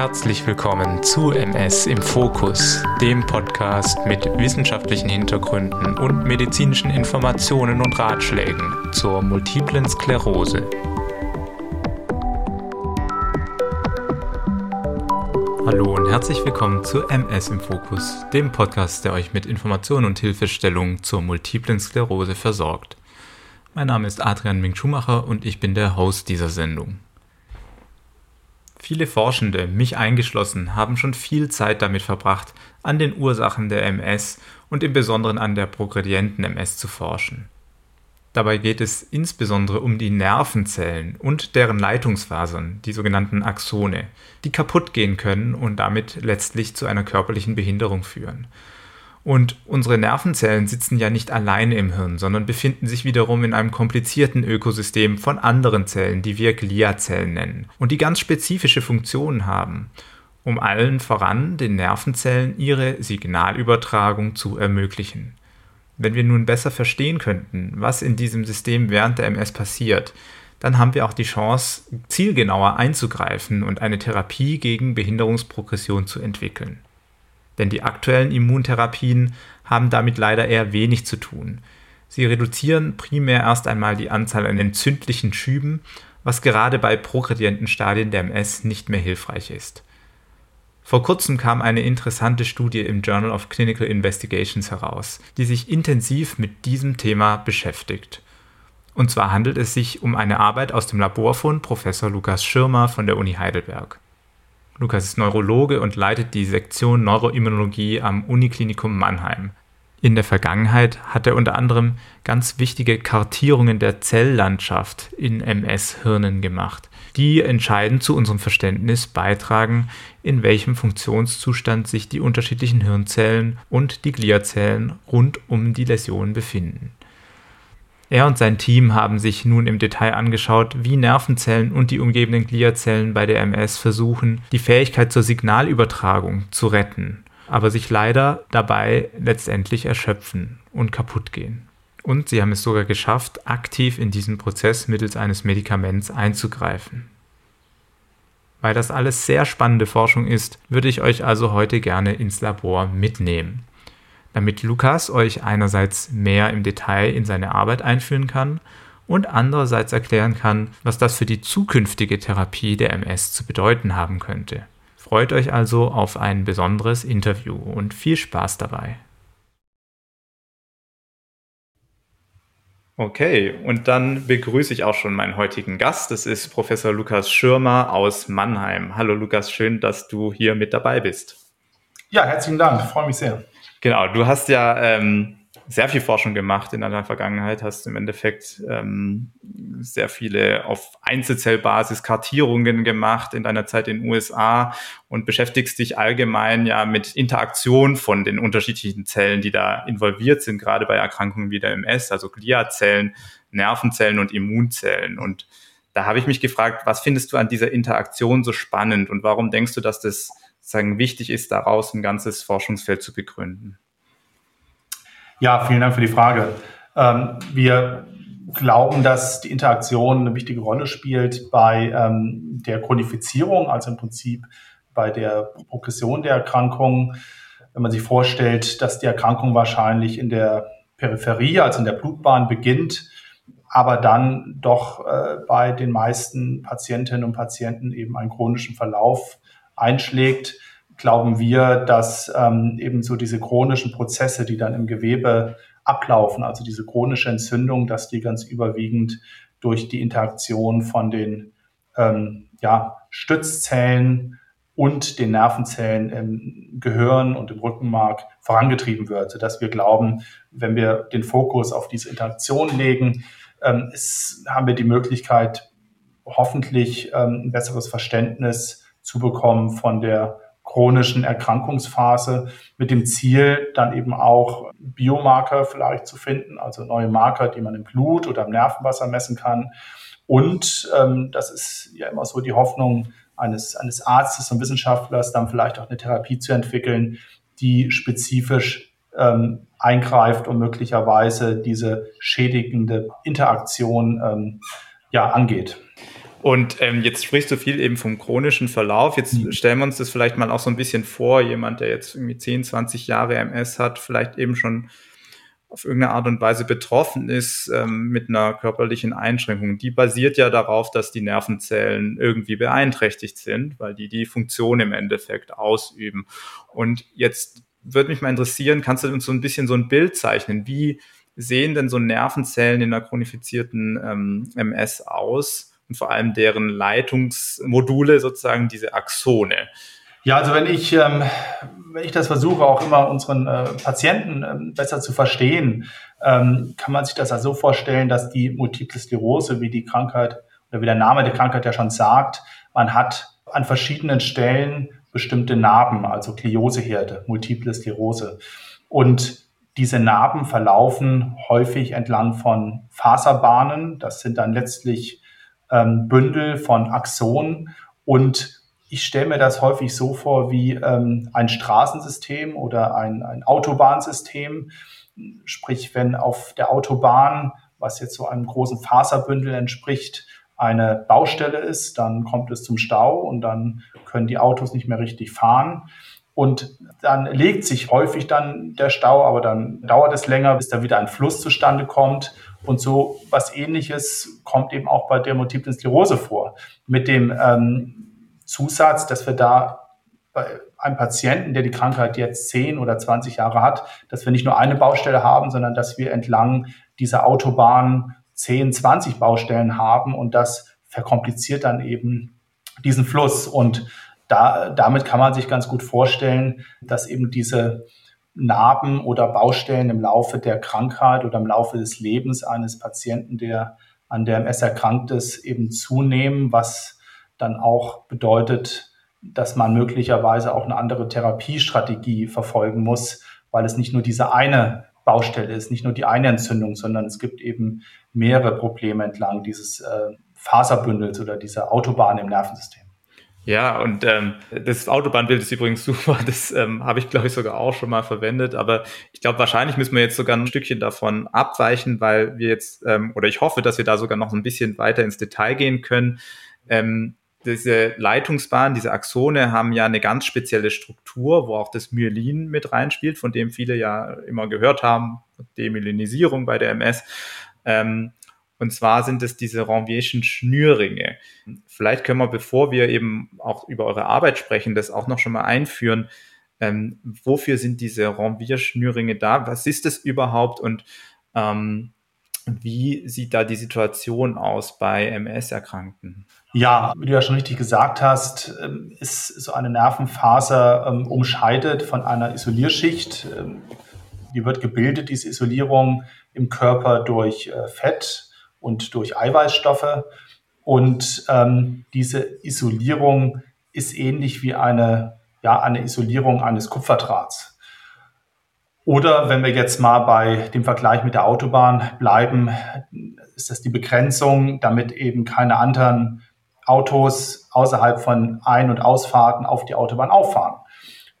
Herzlich willkommen zu MS im Fokus, dem Podcast mit wissenschaftlichen Hintergründen und medizinischen Informationen und Ratschlägen zur multiplen Sklerose. Hallo und herzlich willkommen zu MS im Fokus, dem Podcast, der euch mit Informationen und Hilfestellungen zur multiplen Sklerose versorgt. Mein Name ist Adrian Ming-Schumacher und ich bin der Host dieser Sendung. Viele Forschende, mich eingeschlossen, haben schon viel Zeit damit verbracht, an den Ursachen der MS und im Besonderen an der progredienten MS zu forschen. Dabei geht es insbesondere um die Nervenzellen und deren Leitungsfasern, die sogenannten Axone, die kaputt gehen können und damit letztlich zu einer körperlichen Behinderung führen. Und unsere Nervenzellen sitzen ja nicht alleine im Hirn, sondern befinden sich wiederum in einem komplizierten Ökosystem von anderen Zellen, die wir Gliazellen nennen, und die ganz spezifische Funktionen haben, um allen voran den Nervenzellen ihre Signalübertragung zu ermöglichen. Wenn wir nun besser verstehen könnten, was in diesem System während der MS passiert, dann haben wir auch die Chance, zielgenauer einzugreifen und eine Therapie gegen Behinderungsprogression zu entwickeln denn die aktuellen Immuntherapien haben damit leider eher wenig zu tun. Sie reduzieren primär erst einmal die Anzahl an entzündlichen Schüben, was gerade bei progredienten Stadien der MS nicht mehr hilfreich ist. Vor kurzem kam eine interessante Studie im Journal of Clinical Investigations heraus, die sich intensiv mit diesem Thema beschäftigt. Und zwar handelt es sich um eine Arbeit aus dem Labor von Professor Lukas Schirmer von der Uni Heidelberg. Lukas ist Neurologe und leitet die Sektion Neuroimmunologie am Uniklinikum Mannheim. In der Vergangenheit hat er unter anderem ganz wichtige Kartierungen der Zelllandschaft in MS-Hirnen gemacht, die entscheidend zu unserem Verständnis beitragen, in welchem Funktionszustand sich die unterschiedlichen Hirnzellen und die Gliazellen rund um die Läsion befinden. Er und sein Team haben sich nun im Detail angeschaut, wie Nervenzellen und die umgebenden Gliazellen bei der MS versuchen, die Fähigkeit zur Signalübertragung zu retten, aber sich leider dabei letztendlich erschöpfen und kaputt gehen. Und sie haben es sogar geschafft, aktiv in diesen Prozess mittels eines Medikaments einzugreifen. Weil das alles sehr spannende Forschung ist, würde ich euch also heute gerne ins Labor mitnehmen damit Lukas euch einerseits mehr im Detail in seine Arbeit einführen kann und andererseits erklären kann, was das für die zukünftige Therapie der MS zu bedeuten haben könnte. Freut euch also auf ein besonderes Interview und viel Spaß dabei. Okay, und dann begrüße ich auch schon meinen heutigen Gast. Das ist Professor Lukas Schirmer aus Mannheim. Hallo Lukas, schön, dass du hier mit dabei bist. Ja, herzlichen Dank, freue mich sehr. Genau, du hast ja ähm, sehr viel Forschung gemacht in deiner Vergangenheit, hast im Endeffekt ähm, sehr viele auf Einzelzellbasis Kartierungen gemacht in deiner Zeit in den USA und beschäftigst dich allgemein ja mit Interaktion von den unterschiedlichen Zellen, die da involviert sind, gerade bei Erkrankungen wie der MS, also Gliazellen, Nervenzellen und Immunzellen. Und da habe ich mich gefragt, was findest du an dieser Interaktion so spannend und warum denkst du, dass das sagen, wichtig ist, daraus ein ganzes Forschungsfeld zu begründen? Ja, vielen Dank für die Frage. Ähm, wir glauben, dass die Interaktion eine wichtige Rolle spielt bei ähm, der Chronifizierung, also im Prinzip bei der Progression der Erkrankung. Wenn man sich vorstellt, dass die Erkrankung wahrscheinlich in der Peripherie, also in der Blutbahn beginnt, aber dann doch äh, bei den meisten Patientinnen und Patienten eben einen chronischen Verlauf einschlägt, glauben wir, dass ähm, eben so diese chronischen Prozesse, die dann im Gewebe ablaufen, also diese chronische Entzündung, dass die ganz überwiegend durch die Interaktion von den ähm, ja, Stützzellen und den Nervenzellen im Gehirn und im Rückenmark vorangetrieben wird, sodass wir glauben, wenn wir den Fokus auf diese Interaktion legen, ähm, ist, haben wir die Möglichkeit, hoffentlich ähm, ein besseres Verständnis zu bekommen von der chronischen Erkrankungsphase mit dem Ziel, dann eben auch Biomarker vielleicht zu finden, also neue Marker, die man im Blut oder im Nervenwasser messen kann. Und ähm, das ist ja immer so die Hoffnung eines, eines Arztes und Wissenschaftlers, dann vielleicht auch eine Therapie zu entwickeln, die spezifisch ähm, eingreift und möglicherweise diese schädigende Interaktion ähm, ja, angeht. Und ähm, jetzt sprichst du viel eben vom chronischen Verlauf. Jetzt mhm. stellen wir uns das vielleicht mal auch so ein bisschen vor, jemand, der jetzt irgendwie 10, 20 Jahre MS hat, vielleicht eben schon auf irgendeine Art und Weise betroffen ist ähm, mit einer körperlichen Einschränkung. Die basiert ja darauf, dass die Nervenzellen irgendwie beeinträchtigt sind, weil die die Funktion im Endeffekt ausüben. Und jetzt würde mich mal interessieren, kannst du uns so ein bisschen so ein Bild zeichnen? Wie sehen denn so Nervenzellen in einer chronifizierten ähm, MS aus und vor allem deren Leitungsmodule, sozusagen diese Axone? Ja, also wenn ich, ähm, wenn ich das versuche, auch immer unseren äh, Patienten ähm, besser zu verstehen, ähm, kann man sich das also so vorstellen, dass die Multiple Sklerose, wie die Krankheit oder wie der Name der Krankheit ja schon sagt, man hat an verschiedenen Stellen bestimmte Narben, also Glioseherde, Multiple Sklerose. Und diese Narben verlaufen häufig entlang von Faserbahnen. Das sind dann letztlich ähm, Bündel von Axonen. Und ich stelle mir das häufig so vor wie ähm, ein Straßensystem oder ein, ein Autobahnsystem. Sprich, wenn auf der Autobahn, was jetzt so einem großen Faserbündel entspricht, eine Baustelle ist, dann kommt es zum Stau und dann können die Autos nicht mehr richtig fahren. Und dann legt sich häufig dann der Stau, aber dann dauert es länger, bis da wieder ein Fluss zustande kommt. Und so was ähnliches kommt eben auch bei der Multiplen Sklerose vor. Mit dem ähm, Zusatz, dass wir da bei einem Patienten, der die Krankheit jetzt 10 oder 20 Jahre hat, dass wir nicht nur eine Baustelle haben, sondern dass wir entlang dieser Autobahn 10, 20 Baustellen haben und das verkompliziert dann eben diesen Fluss. Und da, damit kann man sich ganz gut vorstellen, dass eben diese Narben oder Baustellen im Laufe der Krankheit oder im Laufe des Lebens eines Patienten, der an der MS erkrankt ist, eben zunehmen, was dann auch bedeutet, dass man möglicherweise auch eine andere Therapiestrategie verfolgen muss, weil es nicht nur diese eine Baustelle ist, nicht nur die eine Entzündung, sondern es gibt eben mehrere Probleme entlang dieses äh, Faserbündels oder dieser Autobahn im Nervensystem. Ja, und ähm, das Autobahnbild ist übrigens super. Das ähm, habe ich, glaube ich, sogar auch schon mal verwendet. Aber ich glaube, wahrscheinlich müssen wir jetzt sogar ein Stückchen davon abweichen, weil wir jetzt, ähm, oder ich hoffe, dass wir da sogar noch ein bisschen weiter ins Detail gehen können. Ähm, diese Leitungsbahnen, diese Axone haben ja eine ganz spezielle Struktur, wo auch das Myelin mit reinspielt, von dem viele ja immer gehört haben, Demyelinisierung bei der MS. Ähm, und zwar sind es diese Ranvierschen Schnürringe. Vielleicht können wir, bevor wir eben auch über eure Arbeit sprechen, das auch noch schon mal einführen. Ähm, wofür sind diese Ranvier-Schnürringe da? Was ist das überhaupt? Und ähm, wie sieht da die Situation aus bei MS-Erkrankten? Ja, wie du ja schon richtig gesagt hast, ähm, ist so eine Nervenfaser ähm, umscheidet von einer Isolierschicht. Ähm, die wird gebildet, diese Isolierung im Körper durch äh, Fett und durch Eiweißstoffe. Und ähm, diese Isolierung ist ähnlich wie eine, ja, eine Isolierung eines Kupferdrahts. Oder wenn wir jetzt mal bei dem Vergleich mit der Autobahn bleiben, ist das die Begrenzung, damit eben keine anderen Autos außerhalb von Ein- und Ausfahrten auf die Autobahn auffahren.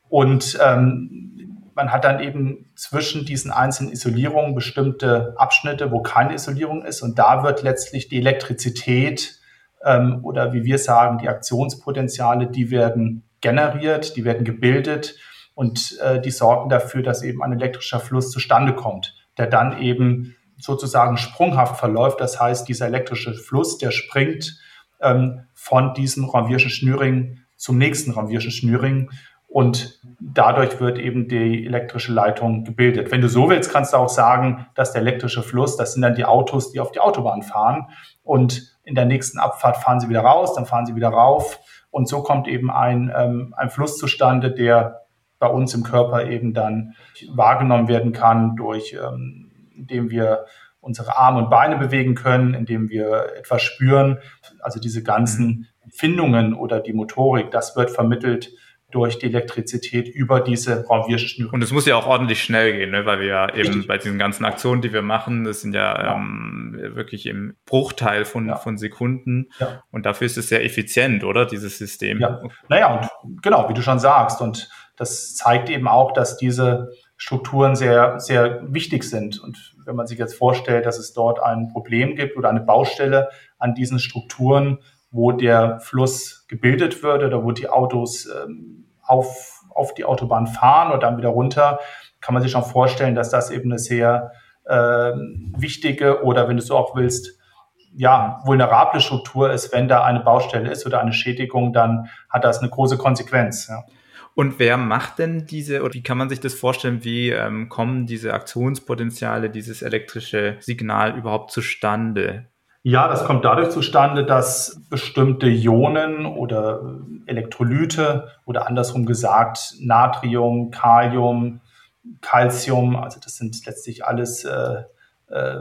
Und ähm, man hat dann eben zwischen diesen einzelnen Isolierungen bestimmte Abschnitte, wo keine Isolierung ist. Und da wird letztlich die Elektrizität ähm, oder wie wir sagen, die Aktionspotenziale, die werden generiert, die werden gebildet und äh, die sorgen dafür, dass eben ein elektrischer Fluss zustande kommt, der dann eben sozusagen sprunghaft verläuft. Das heißt, dieser elektrische Fluss, der springt ähm, von diesem Ranvierschen Schnürring zum nächsten Ranvierschen Schnürring und dadurch wird eben die elektrische Leitung gebildet. Wenn du so willst, kannst du auch sagen, dass der elektrische Fluss, das sind dann die Autos, die auf die Autobahn fahren und in der nächsten Abfahrt fahren sie wieder raus, dann fahren sie wieder rauf und so kommt eben ein, ähm, ein Fluss zustande, der bei uns im Körper eben dann wahrgenommen werden kann durch, ähm, indem wir unsere Arme und Beine bewegen können, indem wir etwas spüren. Also diese ganzen Findungen oder die Motorik, das wird vermittelt durch die Elektrizität über diese Raumwirrschnüre. Und es muss ja auch ordentlich schnell gehen, ne? weil wir ja eben Richtig. bei diesen ganzen Aktionen, die wir machen, das sind ja, ja. Ähm, wirklich im Bruchteil von, ja. von Sekunden. Ja. Und dafür ist es sehr effizient, oder, dieses System? Ja, naja, und genau, wie du schon sagst. Und das zeigt eben auch, dass diese Strukturen sehr, sehr wichtig sind. Und wenn man sich jetzt vorstellt, dass es dort ein Problem gibt oder eine Baustelle an diesen Strukturen, wo der Fluss gebildet wird oder wo die Autos ähm, auf, auf die Autobahn fahren und dann wieder runter, kann man sich schon vorstellen, dass das eben eine sehr äh, wichtige oder wenn du so auch willst, ja, vulnerable Struktur ist, wenn da eine Baustelle ist oder eine Schädigung, dann hat das eine große Konsequenz. Ja. Und wer macht denn diese, oder wie kann man sich das vorstellen, wie ähm, kommen diese Aktionspotenziale, dieses elektrische Signal überhaupt zustande? Ja, das kommt dadurch zustande, dass bestimmte Ionen oder Elektrolyte oder andersrum gesagt Natrium, Kalium, Calcium, also das sind letztlich alles äh, äh,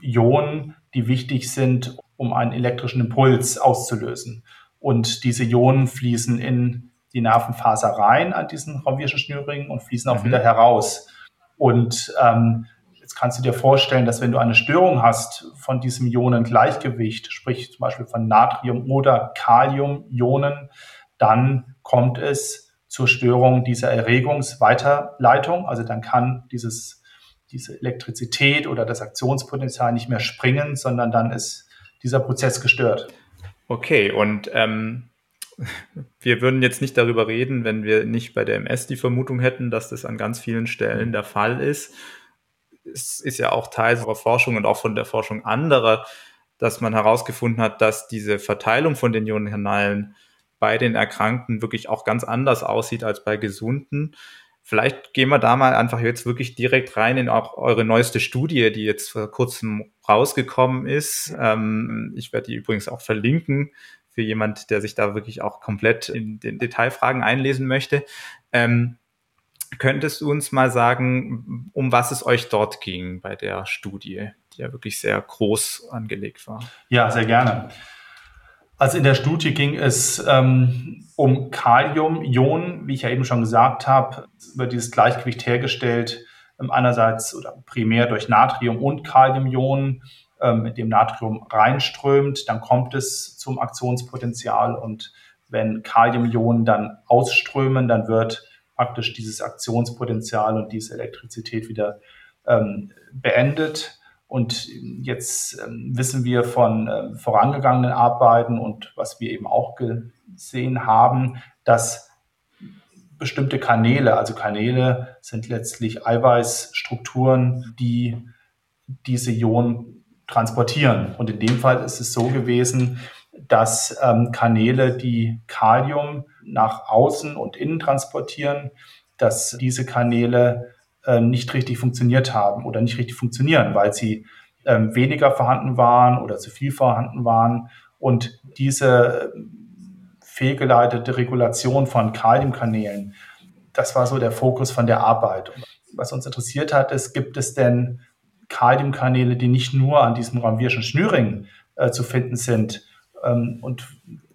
Ionen, die wichtig sind, um einen elektrischen Impuls auszulösen. Und diese Ionen fließen in die Nervenfaser rein an diesen Raumwirschen Schnürringen und fließen auch mhm. wieder heraus. Und ähm, jetzt kannst du dir vorstellen, dass wenn du eine Störung hast von diesem Ionengleichgewicht, sprich zum Beispiel von Natrium- oder Kalium-Ionen, dann kommt es zur Störung dieser Erregungsweiterleitung. Also dann kann dieses, diese Elektrizität oder das Aktionspotenzial nicht mehr springen, sondern dann ist dieser Prozess gestört. Okay, und ähm, wir würden jetzt nicht darüber reden, wenn wir nicht bei der MS die Vermutung hätten, dass das an ganz vielen Stellen der Fall ist. Es ist ja auch Teil unserer Forschung und auch von der Forschung anderer, dass man herausgefunden hat, dass diese Verteilung von den Ionenkanalen bei den Erkrankten wirklich auch ganz anders aussieht als bei Gesunden. Vielleicht gehen wir da mal einfach jetzt wirklich direkt rein in auch eure neueste Studie, die jetzt vor kurzem rausgekommen ist. Ähm, ich werde die übrigens auch verlinken für jemand, der sich da wirklich auch komplett in den Detailfragen einlesen möchte. Ähm, könntest du uns mal sagen, um was es euch dort ging bei der Studie, die ja wirklich sehr groß angelegt war? Ja, sehr gerne. Also in der Studie ging es ähm, um Kalium-Ionen, wie ich ja eben schon gesagt habe, über dieses Gleichgewicht hergestellt, ähm, einerseits oder primär durch Natrium- und Kalium-Ionen ähm, mit dem Natrium reinströmt, dann kommt es zum Aktionspotenzial und wenn Kaliumionen dann ausströmen, dann wird praktisch dieses Aktionspotenzial und diese Elektrizität wieder ähm, beendet. Und jetzt ähm, wissen wir von äh, vorangegangenen Arbeiten und was wir eben auch gesehen haben, dass bestimmte Kanäle, also Kanäle sind letztlich Eiweißstrukturen, die diese Ionen transportieren. Und in dem Fall ist es so gewesen, dass ähm, Kanäle, die Kalium nach außen und innen transportieren, dass diese Kanäle äh, nicht richtig funktioniert haben oder nicht richtig funktionieren, weil sie ähm, weniger vorhanden waren oder zu viel vorhanden waren. Und diese fehlgeleitete Regulation von Kaliumkanälen, das war so der Fokus von der Arbeit. Was uns interessiert hat, ist, gibt es denn Kaliumkanäle, die nicht nur an diesem Ramwirschen Schnürring äh, zu finden sind. Ähm, und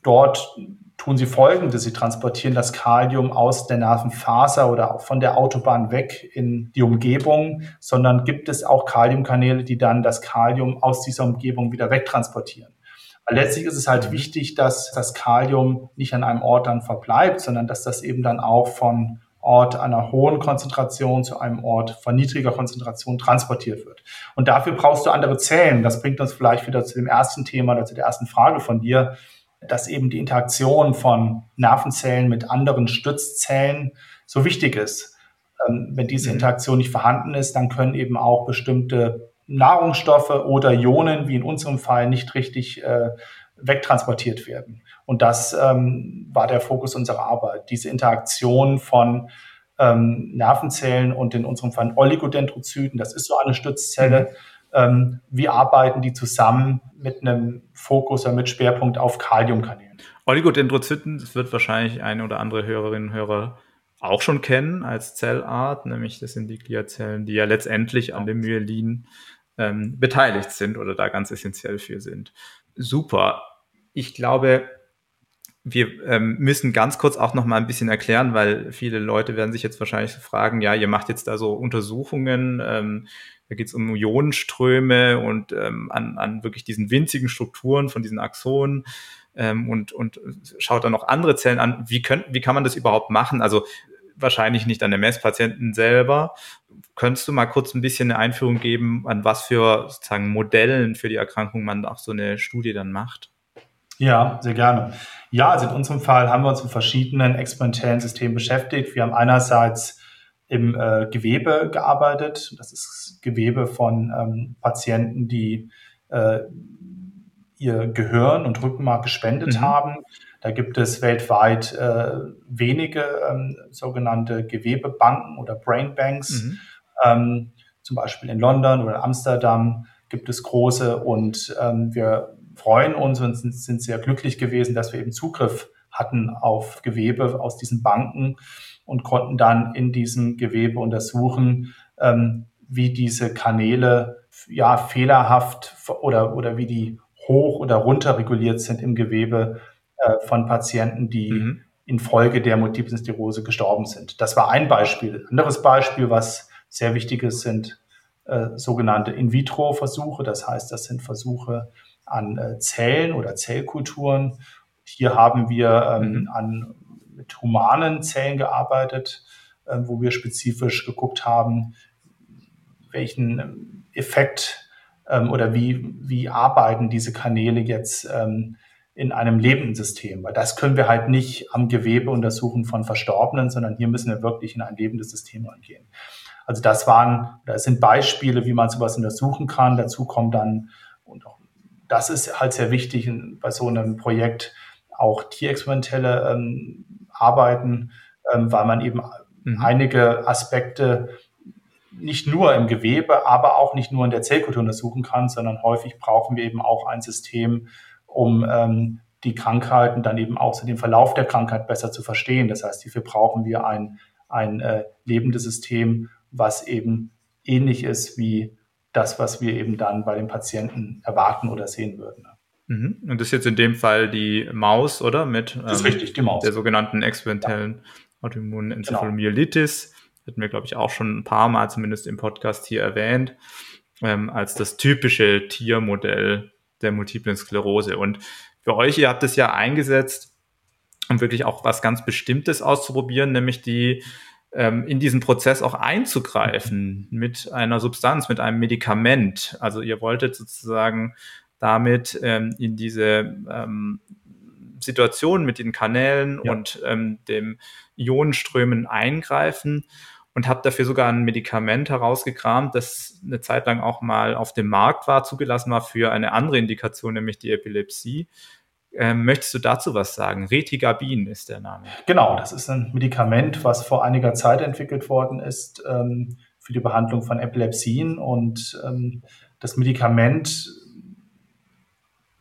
dort tun sie folgendes. Sie transportieren das Kalium aus der Nervenfaser oder auch von der Autobahn weg in die Umgebung, sondern gibt es auch Kaliumkanäle, die dann das Kalium aus dieser Umgebung wieder wegtransportieren. Weil letztlich ist es halt wichtig, dass das Kalium nicht an einem Ort dann verbleibt, sondern dass das eben dann auch von Ort einer hohen Konzentration zu einem Ort von niedriger Konzentration transportiert wird. Und dafür brauchst du andere Zellen. Das bringt uns vielleicht wieder zu dem ersten Thema oder zu der ersten Frage von dir, dass eben die Interaktion von Nervenzellen mit anderen Stützzellen so wichtig ist. Ähm, wenn diese mhm. Interaktion nicht vorhanden ist, dann können eben auch bestimmte Nahrungsstoffe oder Ionen, wie in unserem Fall, nicht richtig äh, wegtransportiert werden. Und das ähm, war der Fokus unserer Arbeit, diese Interaktion von ähm, Nervenzellen und in unserem Fall Oligodendrozyten, das ist so eine Stützzelle. Ähm, wie arbeiten die zusammen mit einem Fokus oder mit Schwerpunkt auf Kaliumkanälen? Oligodendrozyten, das wird wahrscheinlich eine oder andere Hörerinnen und Hörer auch schon kennen als Zellart, nämlich das sind die Gliazellen, die ja letztendlich an dem Myelin ähm, beteiligt sind oder da ganz essentiell für sind. Super ich glaube, wir ähm, müssen ganz kurz auch noch mal ein bisschen erklären, weil viele Leute werden sich jetzt wahrscheinlich fragen, ja, ihr macht jetzt da so Untersuchungen, ähm, da geht es um Ionenströme und ähm, an, an wirklich diesen winzigen Strukturen von diesen Axonen ähm, und, und schaut dann noch andere Zellen an. Wie, könnt, wie kann man das überhaupt machen? Also wahrscheinlich nicht an den Messpatienten selber. Könntest du mal kurz ein bisschen eine Einführung geben, an was für sozusagen Modellen für die Erkrankung man auch so eine Studie dann macht? Ja, sehr gerne. Ja, also in unserem Fall haben wir uns mit verschiedenen experimentellen Systemen beschäftigt. Wir haben einerseits im äh, Gewebe gearbeitet. Das ist Gewebe von ähm, Patienten, die äh, ihr Gehirn und Rückenmark gespendet mhm. haben. Da gibt es weltweit äh, wenige ähm, sogenannte Gewebebanken oder Brainbanks. Mhm. Ähm, zum Beispiel in London oder Amsterdam gibt es große und ähm, wir freuen uns und sind, sind sehr glücklich gewesen, dass wir eben Zugriff hatten auf Gewebe aus diesen Banken und konnten dann in diesem Gewebe untersuchen, ähm, wie diese Kanäle ja fehlerhaft oder, oder wie die hoch oder runter reguliert sind im Gewebe äh, von Patienten, die mhm. infolge der Multiplen Sklerose gestorben sind. Das war ein Beispiel. Anderes Beispiel, was sehr wichtig ist, sind äh, sogenannte In-vitro-Versuche. Das heißt, das sind Versuche an äh, Zellen oder Zellkulturen. Hier haben wir ähm, an, mit humanen Zellen gearbeitet, äh, wo wir spezifisch geguckt haben, welchen Effekt ähm, oder wie, wie arbeiten diese Kanäle jetzt ähm, in einem lebenden System. Weil das können wir halt nicht am Gewebe untersuchen von Verstorbenen, sondern hier müssen wir wirklich in ein lebendes System reingehen. Also das waren, das sind Beispiele, wie man sowas untersuchen kann. Dazu kommt dann, und auch das ist halt sehr wichtig bei so einem Projekt, auch tierexperimentelle ähm, Arbeiten, ähm, weil man eben mhm. einige Aspekte nicht nur im Gewebe, aber auch nicht nur in der Zellkultur untersuchen kann, sondern häufig brauchen wir eben auch ein System, um ähm, die Krankheiten dann eben auch so den Verlauf der Krankheit besser zu verstehen. Das heißt, hierfür brauchen wir ein, ein äh, lebendes System, was eben ähnlich ist wie das, was wir eben dann bei den Patienten erwarten oder sehen würden. Mhm. Und das ist jetzt in dem Fall die Maus, oder? Mit das ist ähm, richtig, die Maus. der sogenannten experimentellen ja. Autoimmunencephalomyelitis. Genau. Hatten wir, glaube ich, auch schon ein paar Mal zumindest im Podcast hier erwähnt, ähm, als das typische Tiermodell der multiplen Sklerose. Und für euch, ihr habt es ja eingesetzt, um wirklich auch was ganz Bestimmtes auszuprobieren, nämlich die ähm, in diesen Prozess auch einzugreifen mit einer Substanz, mit einem Medikament. Also ihr wolltet sozusagen damit ähm, in diese ähm, Situation mit den Kanälen ja. und ähm, dem Ionenströmen eingreifen und habt dafür sogar ein Medikament herausgekramt, das eine Zeit lang auch mal auf dem Markt war, zugelassen war für eine andere Indikation, nämlich die Epilepsie. Ähm, möchtest du dazu was sagen? Retigabin ist der Name. Genau, das ist ein Medikament, was vor einiger Zeit entwickelt worden ist ähm, für die Behandlung von Epilepsien. Und ähm, das Medikament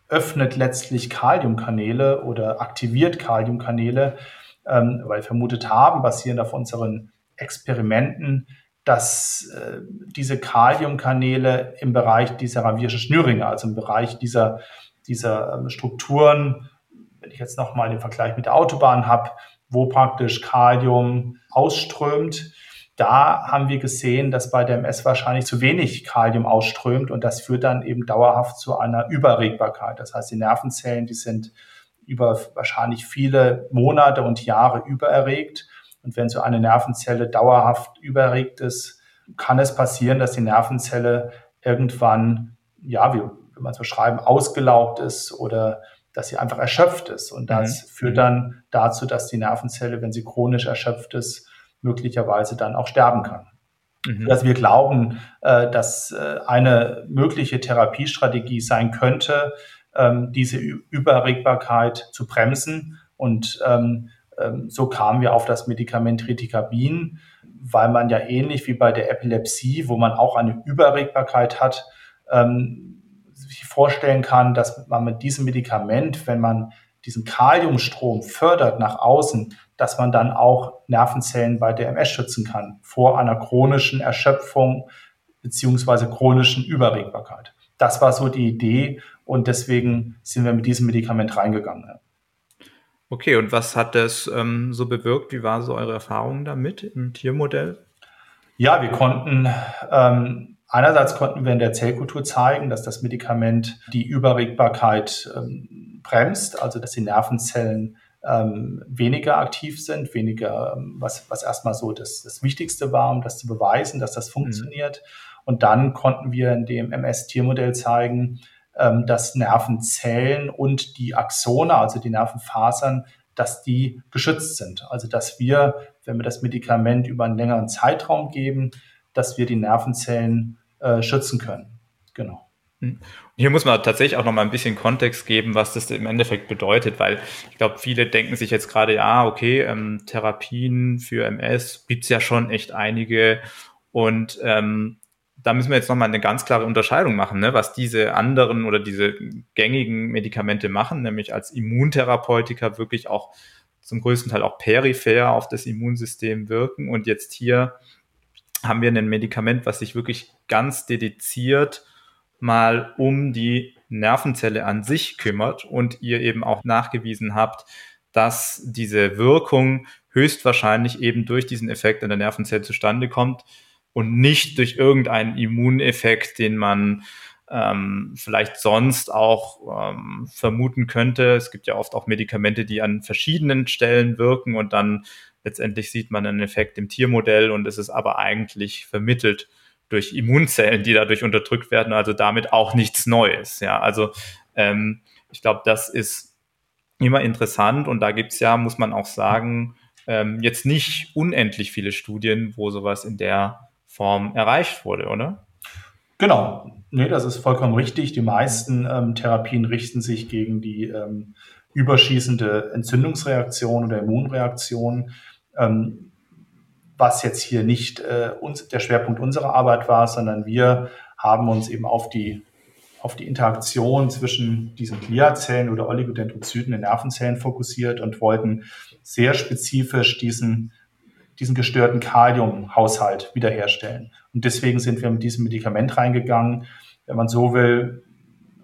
öffnet letztlich Kaliumkanäle oder aktiviert Kaliumkanäle, ähm, weil wir vermutet haben, basierend auf unseren Experimenten, dass äh, diese Kaliumkanäle im Bereich dieser ravierschen Schnürringe, also im Bereich dieser dieser ähm, Strukturen, wenn ich jetzt nochmal den Vergleich mit der Autobahn habe, wo praktisch Kalium ausströmt, da haben wir gesehen, dass bei der MS wahrscheinlich zu wenig Kalium ausströmt und das führt dann eben dauerhaft zu einer Überregbarkeit. Das heißt, die Nervenzellen, die sind über wahrscheinlich viele Monate und Jahre übererregt. Und wenn so eine Nervenzelle dauerhaft übererregt ist, kann es passieren, dass die Nervenzelle irgendwann, ja, wie wenn man es beschreiben, ausgelaugt ist oder dass sie einfach erschöpft ist. Und das mhm. führt dann dazu, dass die Nervenzelle, wenn sie chronisch erschöpft ist, möglicherweise dann auch sterben kann. Mhm. Dass wir glauben, äh, dass äh, eine mögliche Therapiestrategie sein könnte, ähm, diese Überregbarkeit zu bremsen. Und ähm, ähm, so kamen wir auf das Medikament Reticabin, weil man ja ähnlich wie bei der Epilepsie, wo man auch eine Überregbarkeit hat, sich vorstellen kann, dass man mit diesem Medikament, wenn man diesen Kaliumstrom fördert nach außen, dass man dann auch Nervenzellen bei der MS schützen kann vor einer chronischen Erschöpfung beziehungsweise chronischen Überregbarkeit. Das war so die Idee und deswegen sind wir mit diesem Medikament reingegangen. Okay, und was hat das ähm, so bewirkt? Wie war so eure Erfahrung damit im Tiermodell? Ja, wir konnten ähm, Einerseits konnten wir in der Zellkultur zeigen, dass das Medikament die Überregbarkeit ähm, bremst, also dass die Nervenzellen ähm, weniger aktiv sind, weniger, ähm, was, was erstmal so das, das Wichtigste war, um das zu beweisen, dass das mhm. funktioniert. Mhm. Und dann konnten wir in dem MS-Tiermodell zeigen, ähm, dass Nervenzellen und die Axone, also die Nervenfasern, dass die geschützt sind. Also dass wir, wenn wir das Medikament über einen längeren Zeitraum geben, dass wir die Nervenzellen äh, schützen können. Genau. Hm. Hier muss man tatsächlich auch noch mal ein bisschen Kontext geben, was das im Endeffekt bedeutet, weil ich glaube, viele denken sich jetzt gerade, ja, okay, ähm, Therapien für MS gibt's ja schon echt einige und ähm, da müssen wir jetzt nochmal eine ganz klare Unterscheidung machen, ne, was diese anderen oder diese gängigen Medikamente machen, nämlich als Immuntherapeutika wirklich auch zum größten Teil auch peripher auf das Immunsystem wirken. Und jetzt hier haben wir ein Medikament, was sich wirklich ganz dediziert mal um die Nervenzelle an sich kümmert und ihr eben auch nachgewiesen habt, dass diese Wirkung höchstwahrscheinlich eben durch diesen Effekt an der Nervenzelle zustande kommt und nicht durch irgendeinen Immuneffekt, den man ähm, vielleicht sonst auch ähm, vermuten könnte. Es gibt ja oft auch Medikamente, die an verschiedenen Stellen wirken und dann letztendlich sieht man einen Effekt im Tiermodell und es ist aber eigentlich vermittelt durch Immunzellen, die dadurch unterdrückt werden, also damit auch nichts Neues. Ja, also ähm, ich glaube, das ist immer interessant und da gibt's ja, muss man auch sagen, ähm, jetzt nicht unendlich viele Studien, wo sowas in der Form erreicht wurde, oder? Genau, nee, das ist vollkommen richtig. Die meisten ähm, Therapien richten sich gegen die ähm, überschießende Entzündungsreaktion oder Immunreaktion. Ähm, was jetzt hier nicht äh, uns, der Schwerpunkt unserer Arbeit war, sondern wir haben uns eben auf die, auf die Interaktion zwischen diesen Gliazellen oder Oligodendrozyten in Nervenzellen fokussiert und wollten sehr spezifisch diesen diesen gestörten Kaliumhaushalt wiederherstellen. Und deswegen sind wir mit diesem Medikament reingegangen, wenn man so will,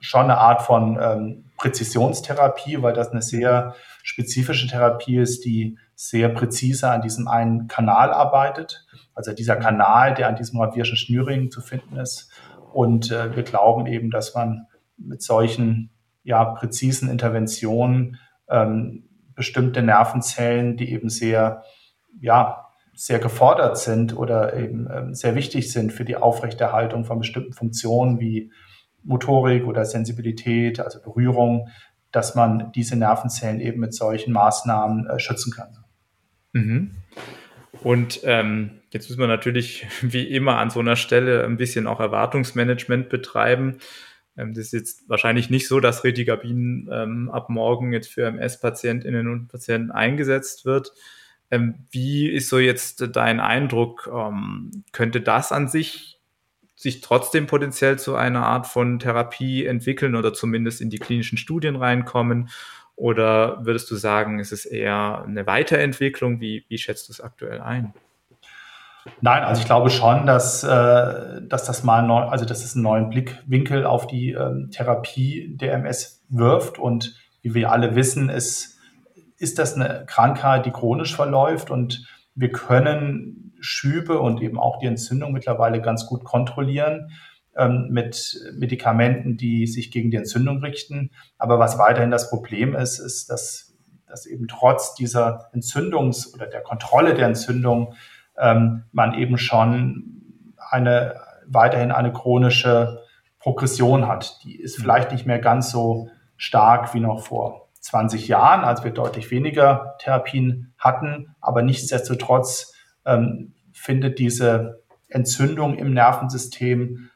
schon eine Art von ähm, Präzisionstherapie, weil das eine sehr spezifische Therapie ist, die sehr präzise an diesem einen Kanal arbeitet. Also dieser Kanal, der an diesem ravierschen Schnürring zu finden ist. Und äh, wir glauben eben, dass man mit solchen ja, präzisen Interventionen ähm, bestimmte Nervenzellen, die eben sehr ja, sehr gefordert sind oder eben ähm, sehr wichtig sind für die Aufrechterhaltung von bestimmten Funktionen wie Motorik oder Sensibilität, also Berührung, dass man diese Nervenzellen eben mit solchen Maßnahmen äh, schützen kann. Mhm. Und ähm, jetzt müssen wir natürlich wie immer an so einer Stelle ein bisschen auch Erwartungsmanagement betreiben. Ähm, das ist jetzt wahrscheinlich nicht so, dass Retigabin ähm, ab morgen jetzt für MS-Patientinnen und Patienten eingesetzt wird. Ähm, wie ist so jetzt dein Eindruck? Ähm, könnte das an sich sich trotzdem potenziell zu einer Art von Therapie entwickeln oder zumindest in die klinischen Studien reinkommen? Oder würdest du sagen, ist es eher eine Weiterentwicklung? Wie, wie schätzt du es aktuell ein? Nein, also ich glaube schon, dass, äh, dass das mal neu, also dass es einen neuen Blickwinkel auf die ähm, Therapie der MS wirft. Und wie wir alle wissen, ist ist das eine Krankheit, die chronisch verläuft und wir können Schübe und eben auch die Entzündung mittlerweile ganz gut kontrollieren ähm, mit Medikamenten, die sich gegen die Entzündung richten. Aber was weiterhin das Problem ist, ist, dass, dass eben trotz dieser Entzündungs- oder der Kontrolle der Entzündung ähm, man eben schon eine, weiterhin eine chronische Progression hat. Die ist vielleicht nicht mehr ganz so stark wie noch vor 20 Jahren, als wir deutlich weniger Therapien hatten. Aber nichtsdestotrotz ähm, findet diese Entzündung im Nervensystem,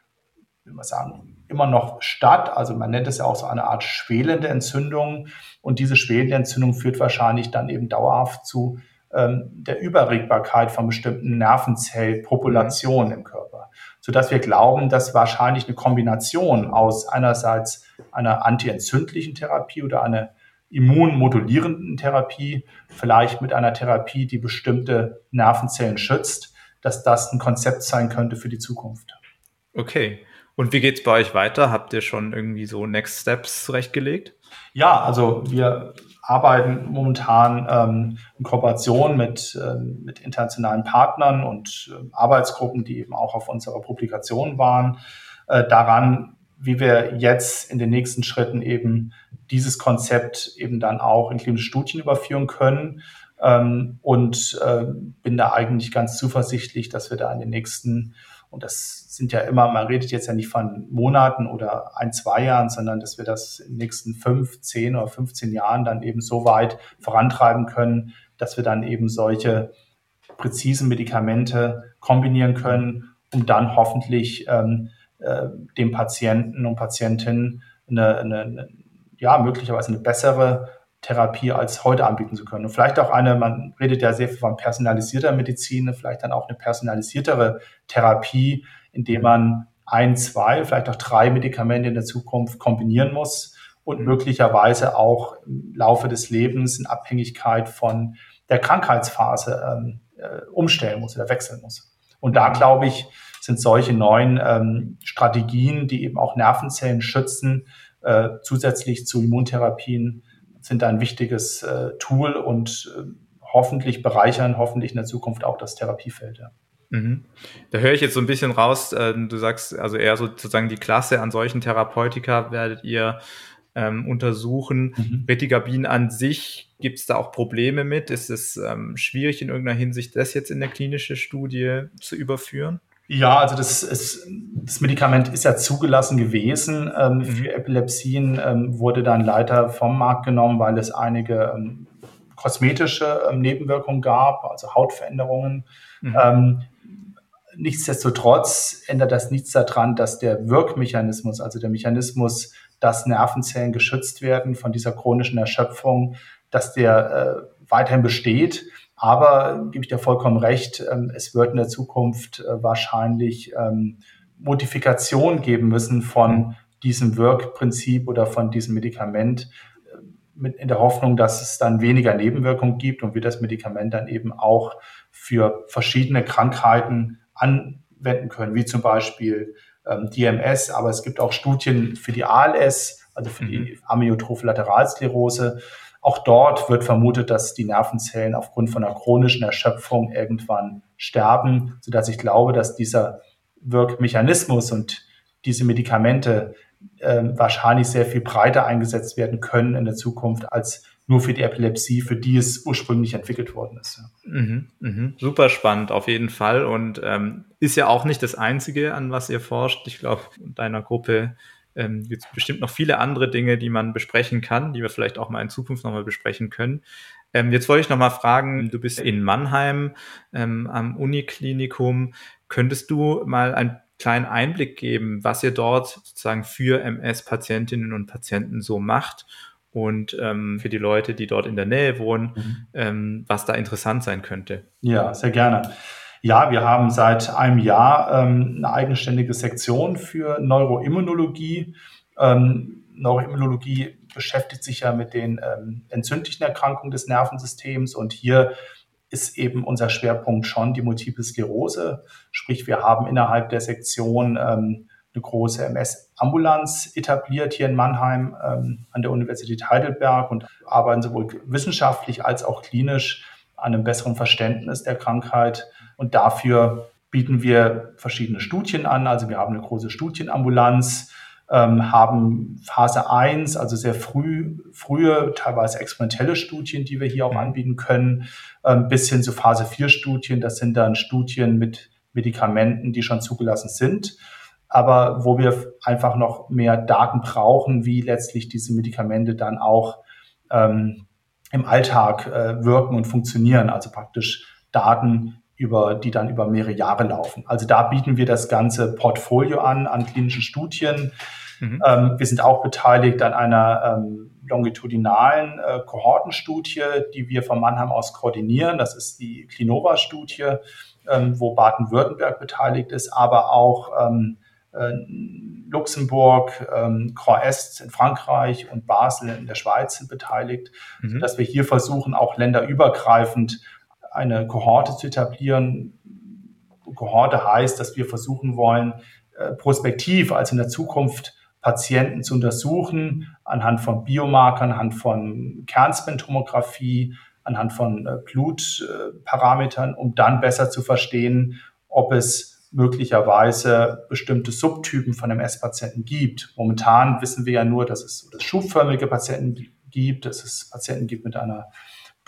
wie man sagen, immer noch statt. Also man nennt es ja auch so eine Art schwelende Entzündung. Und diese schwelende Entzündung führt wahrscheinlich dann eben dauerhaft zu ähm, der Überregbarkeit von bestimmten Nervenzellpopulationen im Körper. Sodass wir glauben, dass wahrscheinlich eine Kombination aus einerseits einer antientzündlichen Therapie oder einer immunmodulierenden Therapie, vielleicht mit einer Therapie, die bestimmte Nervenzellen schützt, dass das ein Konzept sein könnte für die Zukunft. Okay. Und wie geht es bei euch weiter? Habt ihr schon irgendwie so Next Steps zurechtgelegt? Ja, also wir arbeiten momentan ähm, in Kooperation mit, ähm, mit internationalen Partnern und äh, Arbeitsgruppen, die eben auch auf unserer Publikation waren, äh, daran, wie wir jetzt in den nächsten Schritten eben dieses Konzept eben dann auch in klinische Studien überführen können. Ähm, und äh, bin da eigentlich ganz zuversichtlich, dass wir da in den nächsten Und das sind ja immer, man redet jetzt ja nicht von Monaten oder ein, zwei Jahren, sondern dass wir das in den nächsten fünf, zehn oder 15 Jahren dann eben so weit vorantreiben können, dass wir dann eben solche präzisen Medikamente kombinieren können, um dann hoffentlich ähm, äh, dem Patienten und Patientinnen eine, eine, ja, möglicherweise eine bessere Therapie als heute anbieten zu können. Und vielleicht auch eine, man redet ja sehr viel von personalisierter Medizin, vielleicht dann auch eine personalisiertere Therapie, indem man ein, zwei, vielleicht auch drei Medikamente in der Zukunft kombinieren muss und mhm. möglicherweise auch im Laufe des Lebens in Abhängigkeit von der Krankheitsphase ähm, äh, umstellen muss oder wechseln muss. Und da glaube ich, sind solche neuen ähm, Strategien, die eben auch Nervenzellen schützen, äh, zusätzlich zu Immuntherapien sind ein wichtiges äh, Tool und äh, hoffentlich bereichern, hoffentlich in der Zukunft auch das Therapiefeld. Ja. Mhm. Da höre ich jetzt so ein bisschen raus, äh, du sagst also eher sozusagen die Klasse an solchen Therapeutika werdet ihr ähm, untersuchen. Mhm. Retigabin an sich, gibt es da auch Probleme mit? Ist es ähm, schwierig in irgendeiner Hinsicht, das jetzt in der klinische Studie zu überführen? Ja, also das, ist, das Medikament ist ja zugelassen gewesen ähm, mhm. für Epilepsien, ähm, wurde dann leider vom Markt genommen, weil es einige ähm, kosmetische ähm, Nebenwirkungen gab, also Hautveränderungen. Mhm. Ähm, nichtsdestotrotz ändert das nichts daran, dass der Wirkmechanismus, also der Mechanismus, dass Nervenzellen geschützt werden von dieser chronischen Erschöpfung, dass der äh, weiterhin besteht. Aber gebe ich dir vollkommen recht, ähm, es wird in der Zukunft äh, wahrscheinlich ähm, Modifikation geben müssen von mhm. diesem Wirkprinzip oder von diesem Medikament äh, mit in der Hoffnung, dass es dann weniger Nebenwirkungen gibt und wir das Medikament dann eben auch für verschiedene Krankheiten anwenden können, wie zum Beispiel ähm, DMS, aber es gibt auch Studien für die ALS, also für die mhm. Amyotrophe Lateralsklerose. Auch dort wird vermutet, dass die Nervenzellen aufgrund von einer chronischen Erschöpfung irgendwann sterben, sodass ich glaube, dass dieser Wirkmechanismus und diese Medikamente äh, wahrscheinlich sehr viel breiter eingesetzt werden können in der Zukunft als nur für die Epilepsie, für die es ursprünglich entwickelt worden ist. Mhm, mh. Super spannend auf jeden Fall und ähm, ist ja auch nicht das Einzige, an was ihr forscht. Ich glaube, in deiner Gruppe ähm, gibt es bestimmt noch viele andere Dinge, die man besprechen kann, die wir vielleicht auch mal in Zukunft nochmal besprechen können. Ähm, jetzt wollte ich nochmal fragen, du bist in Mannheim ähm, am Uniklinikum. Könntest du mal einen kleinen Einblick geben, was ihr dort sozusagen für MS-Patientinnen und Patienten so macht und ähm, für die Leute, die dort in der Nähe wohnen, mhm. ähm, was da interessant sein könnte? Ja, sehr gerne. Ja, wir haben seit einem Jahr ähm, eine eigenständige Sektion für Neuroimmunologie. Ähm, Neuroimmunologie beschäftigt sich ja mit den ähm, entzündlichen Erkrankungen des Nervensystems und hier ist eben unser Schwerpunkt schon die Multiple Sklerose. Sprich, wir haben innerhalb der Sektion ähm, eine große MS-Ambulanz etabliert hier in Mannheim ähm, an der Universität Heidelberg und arbeiten sowohl wissenschaftlich als auch klinisch an einem besseren Verständnis der Krankheit. Und dafür bieten wir verschiedene Studien an. Also wir haben eine große Studienambulanz, ähm, haben Phase 1, also sehr früh, frühe, teilweise experimentelle Studien, die wir hier auch anbieten können, ähm, bis hin zu Phase 4 Studien. Das sind dann Studien mit Medikamenten, die schon zugelassen sind, aber wo wir einfach noch mehr Daten brauchen, wie letztlich diese Medikamente dann auch ähm, im Alltag äh, wirken und funktionieren, also praktisch Daten über, die dann über mehrere Jahre laufen. Also da bieten wir das ganze Portfolio an, an klinischen Studien. Mhm. Ähm, wir sind auch beteiligt an einer ähm, longitudinalen äh, Kohortenstudie, die wir von Mannheim aus koordinieren. Das ist die Clinova-Studie, ähm, wo Baden-Württemberg beteiligt ist, aber auch ähm, äh, Luxemburg, ähm, Grand Est in Frankreich und Basel in der Schweiz sind beteiligt, mhm. dass wir hier versuchen, auch länderübergreifend eine Kohorte zu etablieren. Kohorte heißt, dass wir versuchen wollen, äh, prospektiv, also in der Zukunft, Patienten zu untersuchen anhand von Biomarkern, anhand von Kernspintomographie, anhand von äh, Blutparametern, um dann besser zu verstehen, ob es möglicherweise bestimmte Subtypen von MS-Patienten gibt. Momentan wissen wir ja nur, dass es, schubförmige Patienten gibt, dass es Patienten gibt mit einer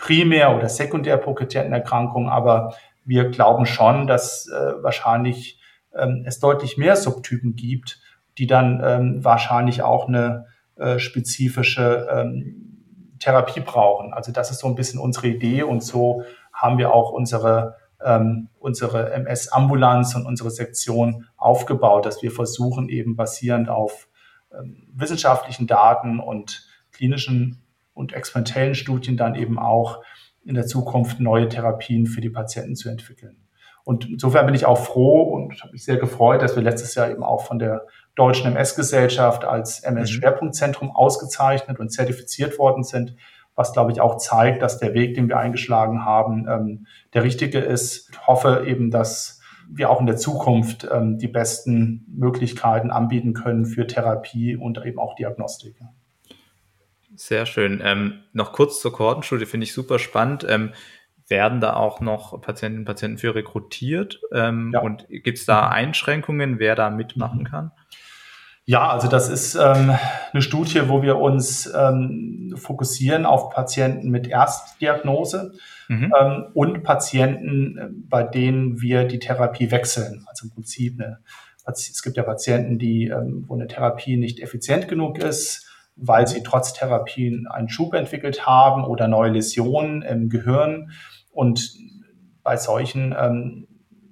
primär- oder sekundär progredierten Erkrankung, aber wir glauben schon, dass äh, wahrscheinlich ähm, es deutlich mehr Subtypen gibt, die dann ähm, wahrscheinlich auch eine äh, spezifische ähm, Therapie brauchen. Also das ist so ein bisschen unsere Idee und so haben wir auch unsere, ähm, unsere MS-Ambulanz und unsere Sektion aufgebaut, dass wir versuchen eben basierend auf ähm, wissenschaftlichen Daten und klinischen und experimentellen Studien dann eben auch in der Zukunft neue Therapien für die Patienten zu entwickeln. Und insofern bin ich auch froh und habe mich sehr gefreut, dass wir letztes Jahr eben auch von der Deutschen MS-Gesellschaft als MS-Schwerpunktzentrum mhm. ausgezeichnet und zertifiziert worden sind, was, glaube ich, auch zeigt, dass der Weg, den wir eingeschlagen haben, ähm, der richtige ist. Ich hoffe eben, dass wir auch in der Zukunft ähm, die besten Möglichkeiten anbieten können für Therapie und eben auch Diagnostik. Sehr schön. Ähm, noch kurz zur Kohortenstudie, finde ich super spannend. Ähm, werden da auch noch Patientinnen und Patienten für rekrutiert? Ähm, ja. Und gibt es da Einschränkungen, wer da mitmachen mhm. kann? Ja, also das ist ähm, eine Studie, wo wir uns ähm, fokussieren auf Patienten mit Erstdiagnose mhm. ähm, und Patienten, bei denen wir die Therapie wechseln. Also im Prinzip eine, es gibt ja Patienten, die, wo eine Therapie nicht effizient genug ist, weil sie trotz Therapien einen Schub entwickelt haben oder neue Läsionen im Gehirn. Und bei solchen ähm,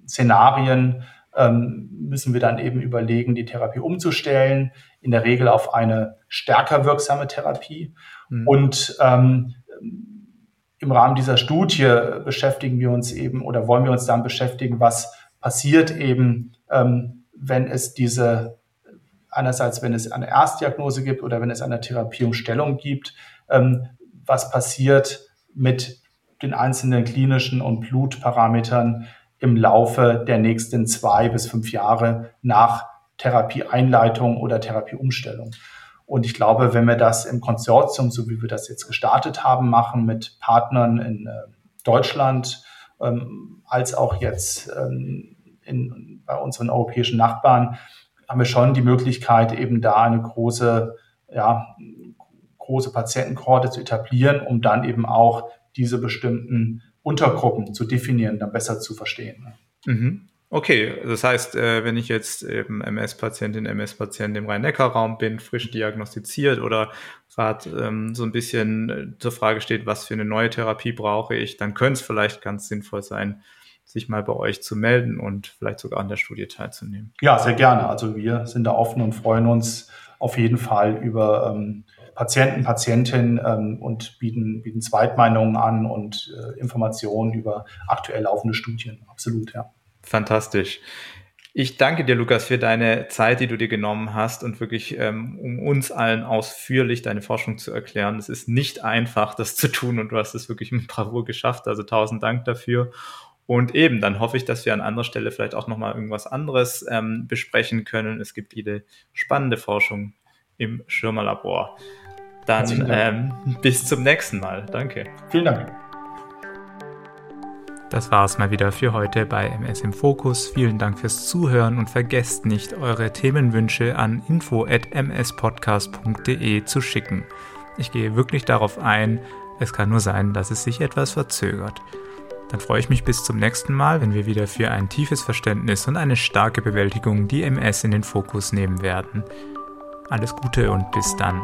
Szenarien ähm, müssen wir dann eben überlegen, die Therapie umzustellen, in der Regel auf eine stärker wirksame Therapie. Mhm. Und ähm, im Rahmen dieser Studie beschäftigen wir uns eben oder wollen wir uns dann beschäftigen, was passiert eben, ähm, wenn es diese einerseits, wenn es eine Erstdiagnose gibt oder wenn es eine Therapieumstellung gibt, ähm, was passiert mit den einzelnen klinischen und Blutparametern im Laufe der nächsten zwei bis fünf Jahre nach Therapieeinleitung oder Therapieumstellung. Und ich glaube, wenn wir das im Konsortium, so wie wir das jetzt gestartet haben, machen mit Partnern in äh, Deutschland, ähm, als auch jetzt ähm, in, bei unseren europäischen Nachbarn, haben wir schon die Möglichkeit, eben da eine große, ja, große Patientenkorte zu etablieren, um dann eben auch diese bestimmten Untergruppen zu definieren, dann besser zu verstehen. Mhm. Okay, das heißt, äh, wenn ich jetzt eben MS-Patientin, MS-Patient im Rhein-Neckar-Raum bin, frisch diagnostiziert oder gerade ähm, so ein bisschen äh, zur Frage steht, was für eine neue Therapie brauche ich, dann könnte es vielleicht ganz sinnvoll sein, sich mal bei euch zu melden und vielleicht sogar an der Studie teilzunehmen. Ja, sehr gerne. Also wir sind da offen und freuen uns auf jeden Fall über ähm, Patienten, Patientinnen ähm, und bieten, bieten Zweitmeinungen an und äh, Informationen über aktuell laufende Studien. Absolut, ja. Fantastisch. Ich danke dir, Lukas, für deine Zeit, die du dir genommen hast und wirklich, ähm, um uns allen ausführlich deine Forschung zu erklären. Es ist nicht einfach, das zu tun und du hast es wirklich mit Bravour geschafft. Also tausend Dank dafür. Und eben, dann hoffe ich, dass wir an anderer Stelle vielleicht auch nochmal irgendwas anderes ähm, besprechen können. Es gibt viele spannende Forschung im Schirmerlabor. Dann ähm, bis zum nächsten Mal. Danke. Vielen Dank. Das war es mal wieder für heute bei MS im Fokus. Vielen Dank fürs Zuhören und vergesst nicht, eure Themenwünsche an info.mspodcast.de zu schicken. Ich gehe wirklich darauf ein, es kann nur sein, dass es sich etwas verzögert. Dann freue ich mich bis zum nächsten Mal, wenn wir wieder für ein tiefes Verständnis und eine starke Bewältigung die MS in den Fokus nehmen werden. Alles Gute und bis dann.